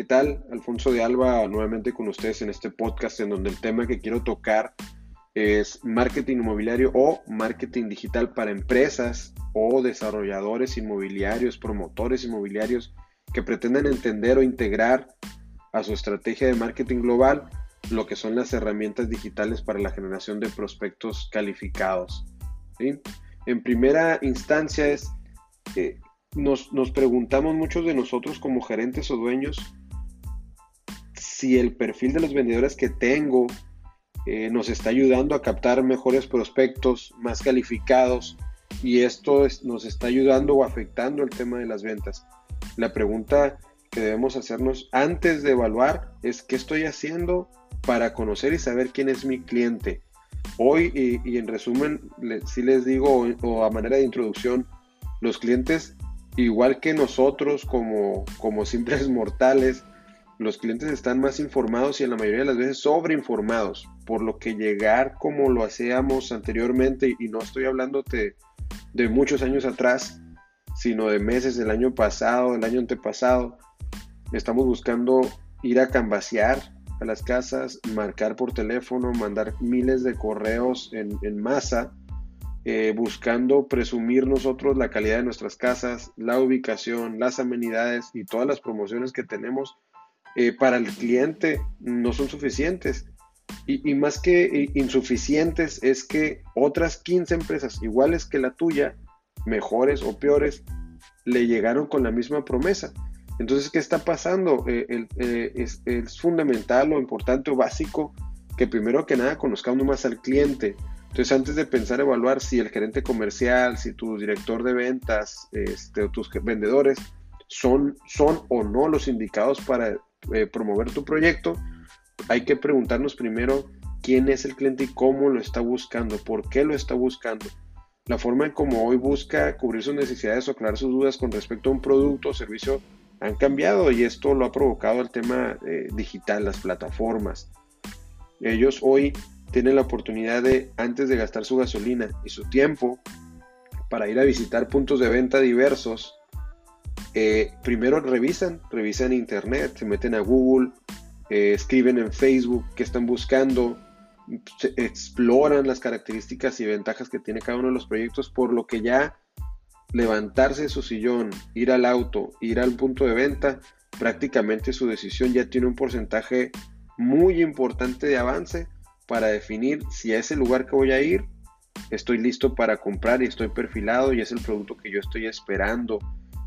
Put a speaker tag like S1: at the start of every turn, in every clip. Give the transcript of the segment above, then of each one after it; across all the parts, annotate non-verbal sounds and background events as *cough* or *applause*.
S1: ¿Qué tal? Alfonso de Alba nuevamente con ustedes en este podcast en donde el tema que quiero tocar es marketing inmobiliario o marketing digital para empresas o desarrolladores inmobiliarios, promotores inmobiliarios que pretenden entender o integrar a su estrategia de marketing global lo que son las herramientas digitales para la generación de prospectos calificados. En primera instancia es, eh, nos, nos preguntamos muchos de nosotros como gerentes o dueños si el perfil de los vendedores que tengo eh, nos está ayudando a captar mejores prospectos, más calificados, y esto nos está ayudando o afectando el tema de las ventas. La pregunta que debemos hacernos antes de evaluar es qué estoy haciendo para conocer y saber quién es mi cliente. Hoy, y, en resumen, si les digo, o a manera de introducción, los clientes, igual que nosotros como, como simples *laughs* mortales, los clientes están más informados y en la mayoría de las veces sobreinformados, por lo que llegar como lo hacíamos anteriormente, y no estoy hablando de, muchos años atrás, sino de meses del año pasado, del año antepasado, estamos buscando ir a cambasear a las casas, marcar por teléfono, mandar miles de correos en, masa, eh, buscando presumir nosotros la calidad de nuestras casas, la ubicación, las amenidades y todas las promociones que tenemos eh, para el cliente no son suficientes. Y, más que eh, insuficientes es que otras 15 empresas iguales que la tuya, mejores o peores, le llegaron con la misma promesa. Entonces, ¿qué está pasando? Eh, es, es, fundamental o importante o básico que primero que nada conozcamos más al cliente. Entonces, antes de pensar evaluar si el gerente comercial, si tu director de ventas, este, o tus vendedores son, son o no los indicados para eh, promover tu proyecto, hay que preguntarnos primero quién es el cliente y cómo lo está buscando, por qué lo está buscando. La forma en cómo hoy busca cubrir sus necesidades o aclarar sus dudas con respecto a un producto o servicio han cambiado y esto lo ha provocado el tema eh, digital, las plataformas. Ellos hoy tienen la oportunidad de, antes de gastar su gasolina y su tiempo, para ir a visitar puntos de venta diversos, eh, primero revisan, revisan internet, se meten a Google, eh, escriben en Facebook qué están buscando, exploran las características y ventajas que tiene cada uno de los proyectos, por lo que ya levantarse de su sillón, ir al auto, ir al punto de venta, prácticamente su decisión ya tiene un porcentaje muy importante de avance para definir si a ese lugar que voy a ir estoy listo para comprar y estoy perfilado y es el producto que yo estoy esperando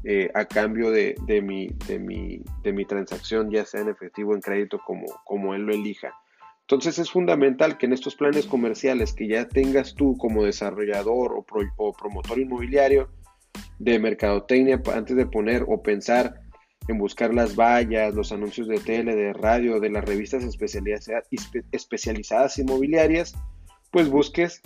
S1: eh, a cambio de, mi, de, mi, de, mi, transacción, ya sea en efectivo en crédito, como, como él lo elija. Entonces es fundamental que en estos planes comerciales que ya tengas tú como desarrollador o promotor inmobiliario de mercadotecnia, antes de poner o pensar en buscar las vallas, los anuncios de tele, de radio, de las revistas especializadas inmobiliarias, pues busques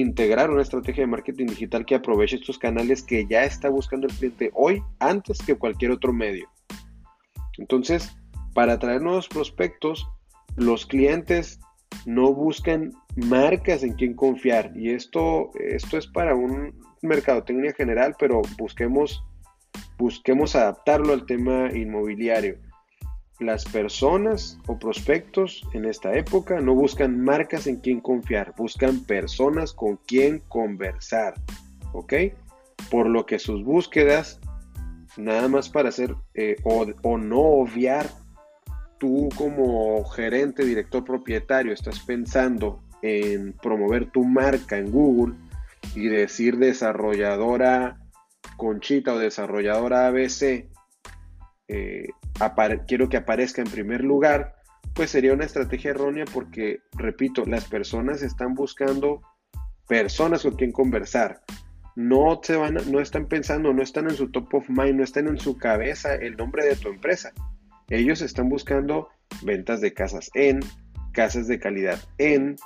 S1: integrar una estrategia de marketing digital que aproveche estos canales que ya está buscando el cliente hoy antes que cualquier otro medio. Entonces, para atraer nuevos prospectos, los clientes no buscan marcas en quien confiar. Y esto, esto es para un mercadotecnia general, pero busquemos, busquemos adaptarlo al tema inmobiliario las personas o prospectos en esta época no buscan marcas en quien confiar, buscan personas con quien conversar, ¿ok? Por lo que sus búsquedas, nada más para hacer eh, o, o no obviar, tú como gerente, director propietario, estás pensando en promover tu marca en Google y decir desarrolladora Conchita o desarrolladora ABC eh, quiero que aparezca en primer lugar, pues sería una estrategia errónea porque, repito, las personas están buscando personas con quien conversar. No, se van, no están pensando, no están en su top of mind, no están en su cabeza el nombre de tu empresa. Ellos están buscando ventas de casas en, casas de calidad en,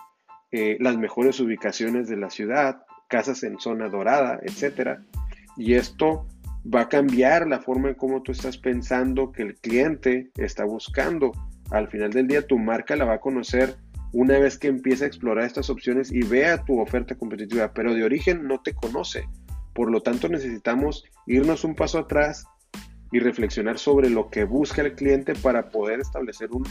S1: eh, las mejores ubicaciones de la ciudad, casas en zona dorada, etc. Y esto va a cambiar la forma en cómo tú estás pensando que el cliente está buscando. Al final del día tu marca la va a conocer una vez que empieza a explorar estas opciones y vea tu oferta competitiva, pero de origen no te conoce. Por lo tanto necesitamos irnos un paso atrás y reflexionar sobre lo que busca el cliente para poder establecer un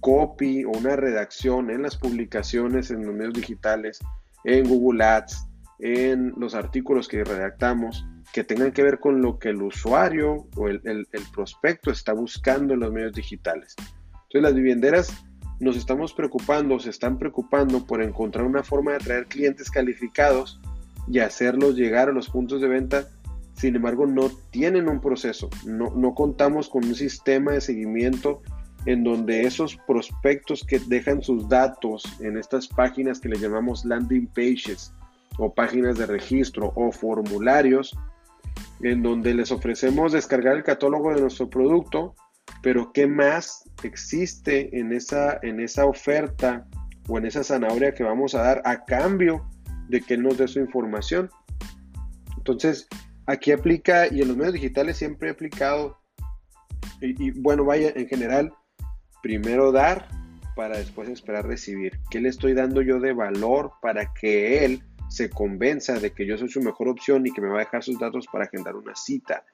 S1: copy o una redacción en las publicaciones, en los medios digitales, en Google Ads, en los artículos que redactamos, que tengan que ver con lo que el usuario o el, prospecto está buscando en los medios digitales. Entonces las vivienderas nos estamos preocupando, se están preocupando por encontrar una forma de atraer clientes calificados y hacerlos llegar a los puntos de venta. Sin embargo, no tienen un proceso, no, no contamos con un sistema de seguimiento en donde esos prospectos que dejan sus datos en estas páginas que le llamamos landing pages o páginas de registro o formularios, en donde les ofrecemos descargar el catálogo de nuestro producto, pero ¿qué más existe en esa, en esa oferta o en esa zanahoria que vamos a dar a cambio de que nos dé su información? Entonces, aquí aplica, y en los medios digitales siempre he aplicado, y, y bueno, vaya, en general, primero dar para después esperar recibir. ¿Qué le estoy dando yo de valor para que él se convenza de que yo soy su mejor opción y que me va a dejar sus datos para agendar una cita.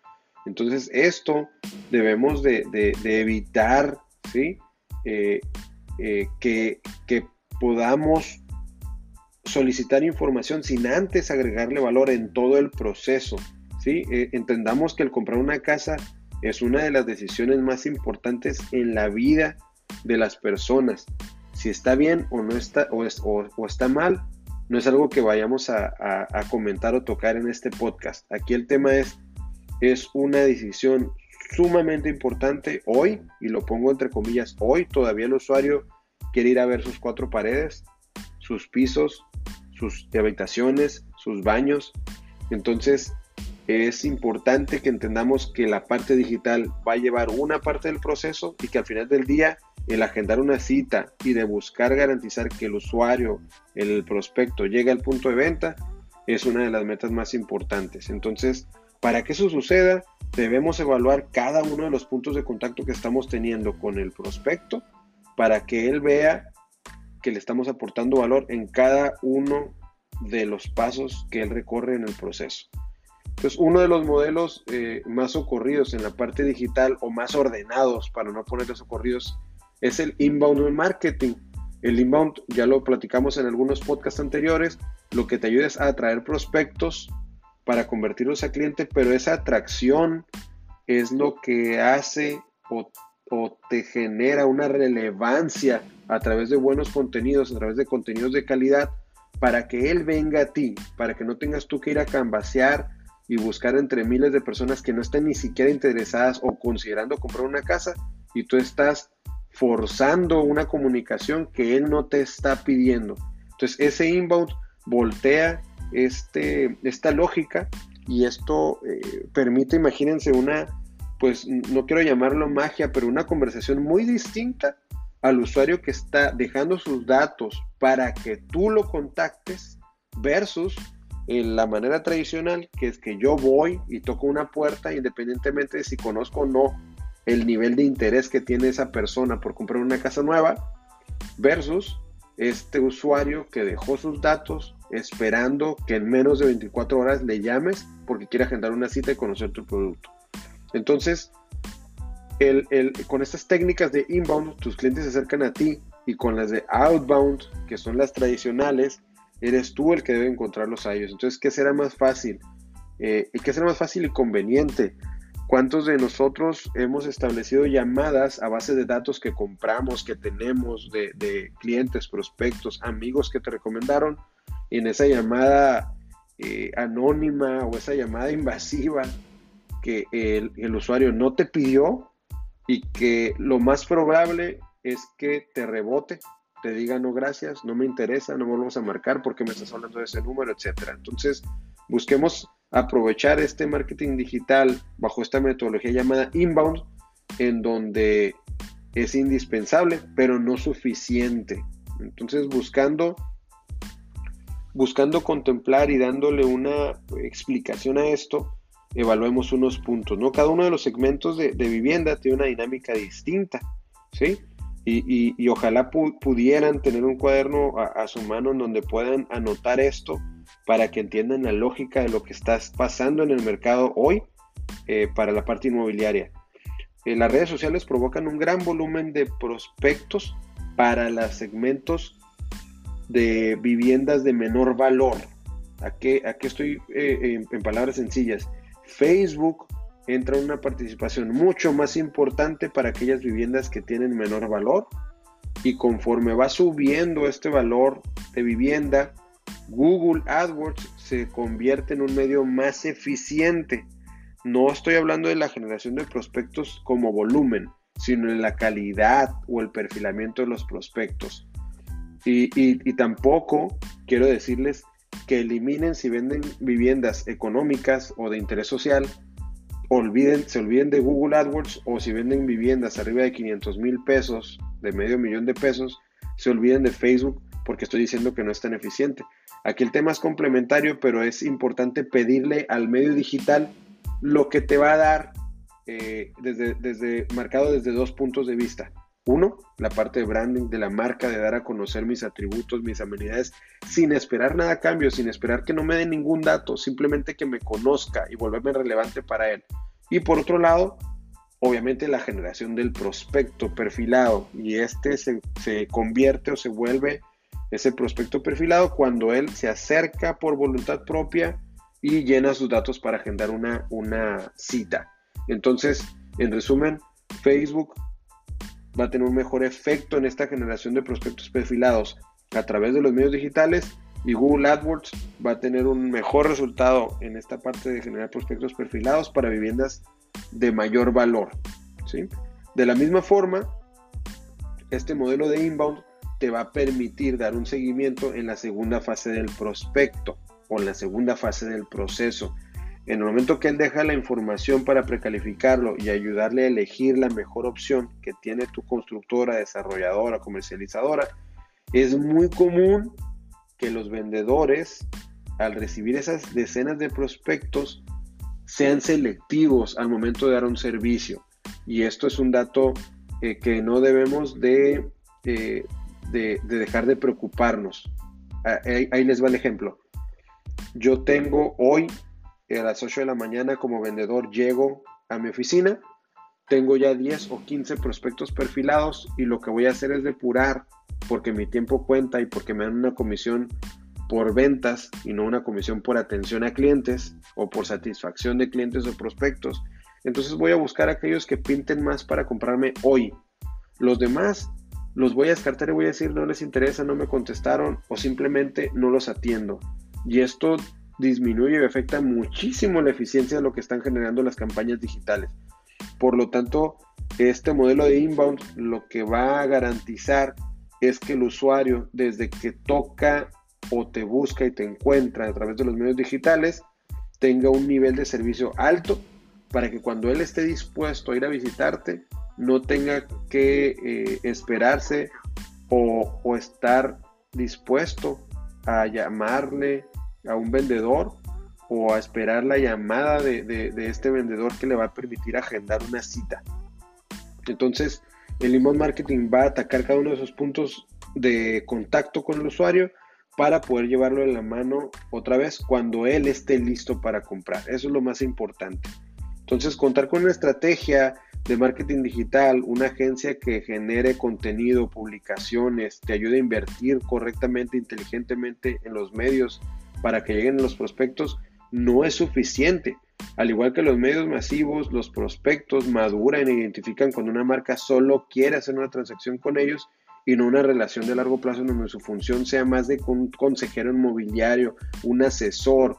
S1: Entonces esto debemos de, evitar. Eh, eh, que, podamos solicitar información sin antes agregarle valor en todo el proceso. ¿sí? Eh, entendamos que el comprar una casa es una de las decisiones más importantes en la vida de las personas. Si está bien o no está, o, o está mal, no es algo que vayamos a, comentar o tocar en este podcast. Aquí el tema es, es una decisión sumamente importante hoy, y lo pongo entre comillas, hoy todavía el usuario quiere ir a ver sus cuatro paredes, sus pisos, sus habitaciones, sus baños. Entonces es importante que entendamos que la parte digital va a llevar una parte del proceso y que al final del día el agendar una cita y de buscar garantizar que el usuario, el prospecto, llegue al punto de venta, es una de las metas más importantes. Entonces, para que eso suceda, debemos evaluar cada uno de los puntos de contacto que estamos teniendo con el prospecto para que él vea que le estamos aportando valor en cada uno de los pasos que él recorre en el proceso. Entonces, uno de los modelos eh, más ocurridos en la parte digital o más ordenados, para no ponerles ocurridos, es el inbound marketing. El inbound, ya lo platicamos en algunos podcasts anteriores, lo que te ayuda es a atraer prospectos para convertirlos a cliente, pero esa atracción es lo que hace o, te genera una relevancia a través de buenos contenidos, a través de contenidos de calidad, para que él venga a ti, para que no tengas tú que ir a cambasear y buscar entre miles de personas que no estén ni siquiera interesadas o considerando comprar una casa y tú estás forzando una comunicación que él no te está pidiendo. Entonces ese inbound voltea este, esta lógica y esto eh, permite, imagínense, una, pues no quiero llamarlo magia, pero una conversación muy distinta al usuario que está dejando sus datos para que tú lo contactes versus en la manera tradicional, que es que yo voy y toco una puerta independientemente de si conozco o no el nivel de interés que tiene esa persona por comprar una casa nueva versus este usuario que dejó sus datos esperando que en menos de 24 horas le llames porque quiere agendar una cita y conocer tu producto. Entonces, con estas técnicas de inbound, tus clientes se acercan a ti y con las de outbound, que son las tradicionales, eres tú el que debe encontrarlos a ellos. Entonces, ¿qué será más fácil? Eh, ¿Qué será más fácil y conveniente? ¿Cuántos de nosotros hemos establecido llamadas a base de datos que compramos, que tenemos de, clientes, prospectos, amigos que te recomendaron? Y en esa llamada eh, anónima o esa llamada *laughs* invasiva que el, el usuario no te pidió y que lo más probable es que te rebote, te diga no gracias, no me interesa, no vuelvas a marcar porque me estás hablando de ese número, etcétera. Entonces, busquemos aprovechar este marketing digital bajo esta metodología llamada inbound, en donde es indispensable, pero no suficiente. Entonces, buscando, buscando contemplar y dándole una explicación a esto, evaluemos unos puntos, ¿no? Cada uno de los segmentos de, vivienda tiene una dinámica distinta, ¿sí? Y, ojalá pudieran tener un cuaderno a, su mano en donde puedan anotar esto para que entiendan la lógica de lo que está pasando en el mercado hoy eh, para la parte inmobiliaria. Eh, las redes sociales provocan un gran volumen de prospectos para los segmentos de viviendas de menor valor. Aquí, aquí estoy en, en palabras sencillas. Facebook entra una participación mucho más importante para aquellas viviendas que tienen menor valor y conforme va subiendo este valor de vivienda, Google AdWords se convierte en un medio más eficiente. No estoy hablando de la generación de prospectos como volumen, sino en la calidad o el perfilamiento de los prospectos. Y, tampoco quiero decirles que eliminen si venden viviendas económicas o de interés social, olviden, se olviden de Google AdWords o si venden viviendas arriba de 500 mil pesos, de medio millón de pesos, se olviden de Facebook porque estoy diciendo que no es tan eficiente. Aquí el tema es complementario, pero es importante pedirle al medio digital lo que te va a dar eh, desde, desde, marcado desde dos puntos de vista. Uno, la parte de branding de la marca, de dar a conocer mis atributos, mis amenidades, sin esperar nada a cambio, sin esperar que no me den ningún dato, simplemente que me conozca y volverme relevante para él. Y por otro lado, obviamente la generación del prospecto perfilado y este se, se convierte o se vuelve ese prospecto perfilado cuando él se acerca por voluntad propia y llena sus datos para agendar una, una cita. Entonces, en resumen, Facebook va a tener un mejor efecto en esta generación de prospectos perfilados a través de los medios digitales y Google AdWords va a tener un mejor resultado en esta parte de generar prospectos perfilados para viviendas de mayor valor. ¿sí? De la misma forma, este modelo de inbound te va a permitir dar un seguimiento en la segunda fase del prospecto o en la segunda fase del proceso. En el momento que él deja la información para precalificarlo y ayudarle a elegir la mejor opción que tiene tu constructora, desarrolladora, comercializadora, es muy común que los vendedores, al recibir esas decenas de prospectos, sean selectivos al momento de dar un servicio. Y esto es un dato eh, que no debemos de eh, de, dejar de preocuparnos. Ah, ahí, les va el ejemplo. Yo tengo hoy a las 8 de la mañana como vendedor, llego a mi oficina, tengo ya 10 o 15 prospectos perfilados y lo que voy a hacer es depurar porque mi tiempo cuenta y porque me dan una comisión por ventas y no una comisión por atención a clientes o por satisfacción de clientes o prospectos. Entonces voy a buscar aquellos que pinten más para comprarme hoy. Los demás los voy a descartar y voy a decir no les interesa, no me contestaron o simplemente no los atiendo. Y esto disminuye y afecta muchísimo la eficiencia de lo que están generando las campañas digitales. Por lo tanto, este modelo de inbound lo que va a garantizar es que el usuario, desde que toca o te busca y te encuentra a través de los medios digitales, tenga un nivel de servicio alto para que cuando él esté dispuesto a ir a visitarte, no tenga que eh, esperarse o, estar dispuesto a llamarle a un vendedor o a esperar la llamada de, este vendedor que le va a permitir agendar una cita. Entonces, el inbound marketing va a atacar cada uno de esos puntos de contacto con el usuario para poder llevarlo en la mano otra vez cuando él esté listo para comprar. Eso es lo más importante. Entonces, contar con una estrategia de marketing digital, una agencia que genere contenido, publicaciones, te ayude a invertir correctamente, inteligentemente en los medios para que lleguen los prospectos, no es suficiente. Al igual que los medios masivos, los prospectos maduran e identifican cuando una marca solo quiere hacer una transacción con ellos y una relación de largo plazo donde su función sea más de un consejero inmobiliario, un asesor,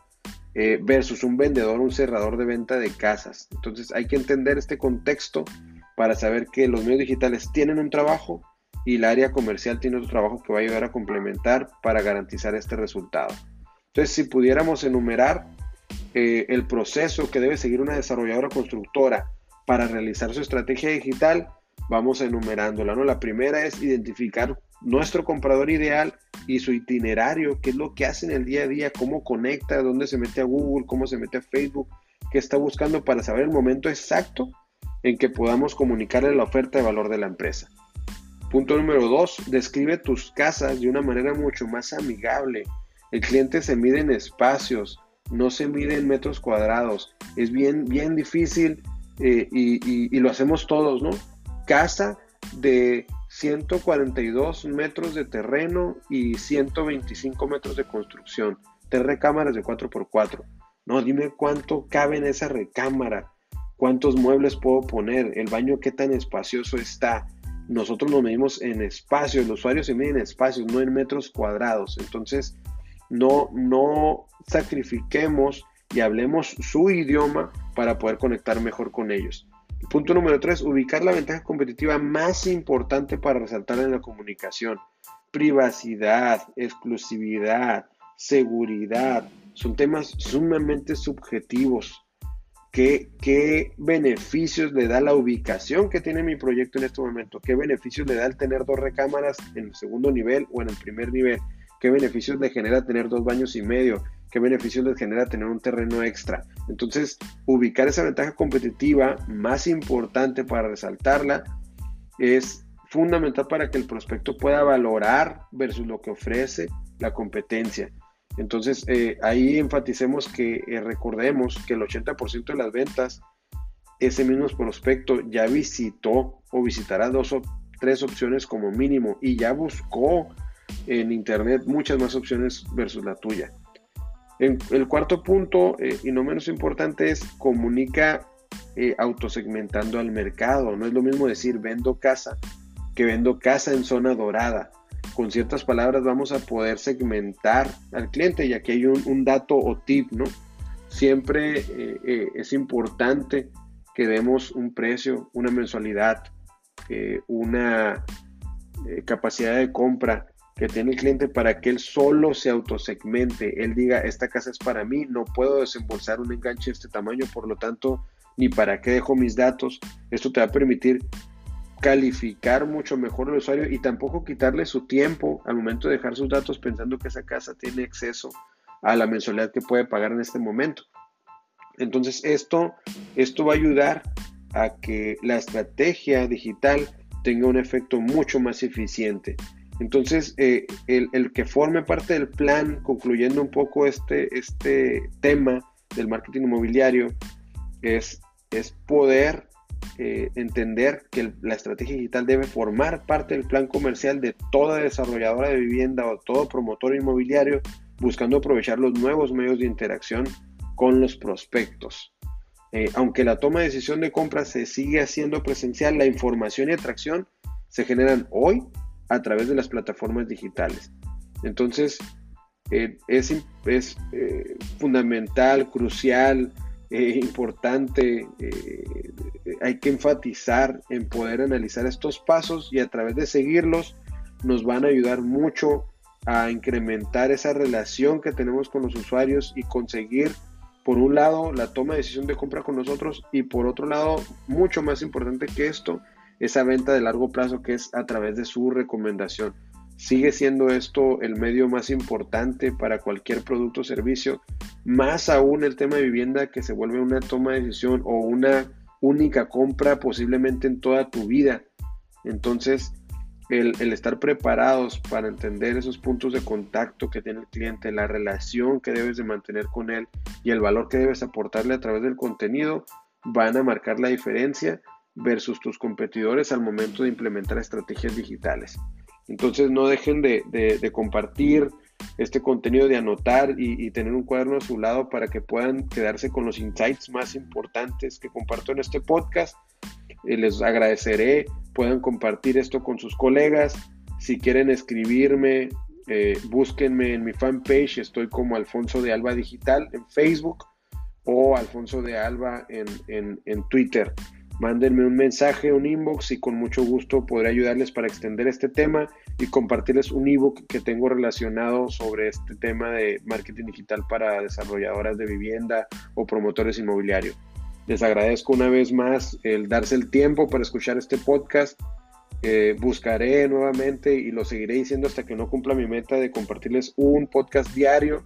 S1: eh, versus un vendedor, un cerrador de venta de casas. Entonces hay que entender este contexto para saber que los medios digitales tienen un trabajo y el área comercial tiene otro trabajo que va a ayudar a complementar para garantizar este resultado. Entonces, si pudiéramos enumerar eh, el proceso que debe seguir una desarrolladora constructora para realizar su estrategia digital, vamos enumerándola. ¿no? La primera es identificar nuestro comprador ideal y su itinerario, qué es lo que hace en el día a día, cómo conecta, dónde se mete a Google, cómo se mete a Facebook, qué está buscando para saber el momento exacto en que podamos comunicarle la oferta de valor de la empresa. Punto número dos, describe tus casas de una manera mucho más amigable. El cliente se mide en espacios, no se mide en metros cuadrados. Es bien, bien difícil eh, y, y, lo hacemos todos, ¿no? Casa de 142 metros de terreno y 125 metros de construcción. Tres recámaras de 4x4. No, dime cuánto cabe en esa recámara. ¿Cuántos muebles puedo poner? ¿El baño qué tan espacioso está? Nosotros nos medimos en espacio, el usuario se mide en espacios, no en metros cuadrados. Entonces, no, no sacrifiquemos y hablemos su idioma para poder conectar mejor con ellos. Punto número tres, ubicar la ventaja competitiva más importante para resaltar en la comunicación. Privacidad, exclusividad, seguridad, son temas sumamente subjetivos. ¿Qué, ¿Qué, beneficios le da la ubicación que tiene mi proyecto en este momento? ¿Qué beneficios le da el tener dos recámaras en el segundo nivel o en el primer nivel? ¿Qué beneficios le genera tener dos baños y medio? ¿Qué beneficios le genera tener un terreno extra? Entonces, ubicar esa ventaja competitiva más importante para resaltarla es fundamental para que el prospecto pueda valorar versus lo que ofrece la competencia. Entonces, eh, ahí enfaticemos que eh, recordemos que el 80% de las ventas, ese mismo prospecto ya visitó o visitará dos o tres opciones como mínimo y ya buscó en Internet muchas más opciones versus la tuya. El cuarto punto, eh, y no menos importante, es comunica eh, autosegmentando al mercado. No es lo mismo decir vendo casa que vendo casa en zona dorada. Con ciertas palabras vamos a poder segmentar al cliente y aquí hay un, dato o tip, ¿no? Siempre eh, es importante que demos un precio, una mensualidad, una capacidad de compra que tiene el cliente para que él solo se autosegmente, él diga, esta casa es para mí, no puedo desembolsar un enganche de este tamaño, por lo tanto, ni para qué dejo mis datos. Esto te va a permitir calificar mucho mejor al usuario y tampoco quitarle su tiempo al momento de dejar sus datos pensando que esa casa tiene acceso a la mensualidad que puede pagar en este momento. Entonces esto, esto va a ayudar a que la estrategia digital tenga un efecto mucho más eficiente. Entonces, eh, el, que forme parte del plan, concluyendo un poco este, este tema del marketing inmobiliario, es, es poder eh, entender que la estrategia digital debe formar parte del plan comercial de toda desarrolladora de vivienda o todo promotor inmobiliario, buscando aprovechar los nuevos medios de interacción con los prospectos. Eh, aunque la toma de decisión de compra se sigue haciendo presencial, la información y atracción se generan hoy a través de las plataformas digitales. Entonces, eh, es, es eh, fundamental, crucial, eh, importante, hay que enfatizar en poder analizar estos pasos y a través de seguirlos nos van a ayudar mucho a incrementar esa relación que tenemos con los usuarios y conseguir, por un lado, la toma de decisión de compra con nosotros y por otro lado, mucho más importante que esto, esa venta de largo plazo que es a través de su recomendación. Sigue siendo esto el medio más importante para cualquier producto o servicio, más aún el tema de vivienda que se vuelve una toma de decisión o una única compra posiblemente en toda tu vida. Entonces, el, el, estar preparados para entender esos puntos de contacto que tiene el cliente, la relación que debes de mantener con él y el valor que debes aportarle a través del contenido, van a marcar la diferencia versus tus competidores al momento de implementar estrategias digitales. Entonces no dejen de, compartir este contenido, de anotar y, tener un cuaderno a su lado para que puedan quedarse con los insights más importantes que comparto en este podcast. Eh, les agradeceré, puedan compartir esto con sus colegas. Si quieren escribirme, eh, búsquenme en mi fanpage, estoy como Alfonso de Alba Digital en Facebook o Alfonso de Alba en, en Twitter mándenme un mensaje, un inbox y con mucho gusto podré ayudarles para extender este tema y compartirles un ebook que tengo relacionado sobre este tema de marketing digital para desarrolladoras de vivienda o promotores inmobiliarios. Les agradezco una vez más el darse el tiempo para escuchar este podcast. Eh, buscaré nuevamente y lo seguiré diciendo hasta que no cumpla mi meta de compartirles un podcast diario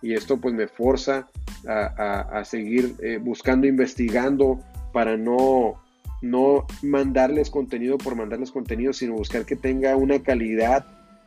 S1: y esto pues me forza a, seguir eh, buscando, investigando para no, no mandarles contenido por mandarles contenido, sino buscar que tenga una calidad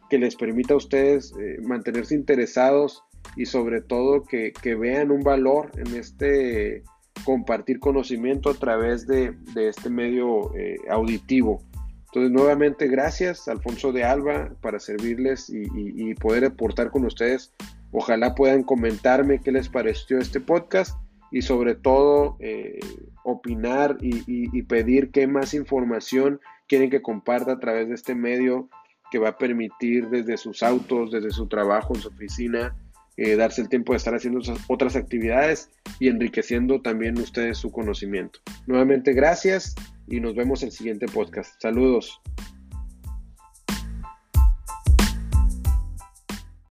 S1: que les permita a ustedes eh, mantenerse interesados y sobre todo que, vean un valor en este compartir conocimiento a través de, este medio eh, auditivo. Entonces, nuevamente, gracias, Alfonso de Alba, para servirles y, poder aportar con ustedes. Ojalá puedan comentarme qué les pareció este podcast y sobre todo eh, opinar y, pedir qué más información quieren que comparta a través de este medio que va a permitir desde sus autos, desde su trabajo, en su oficina, eh, darse el tiempo de estar haciendo otras actividades y enriqueciendo también ustedes su conocimiento. Nuevamente gracias y nos vemos en el siguiente podcast. Saludos.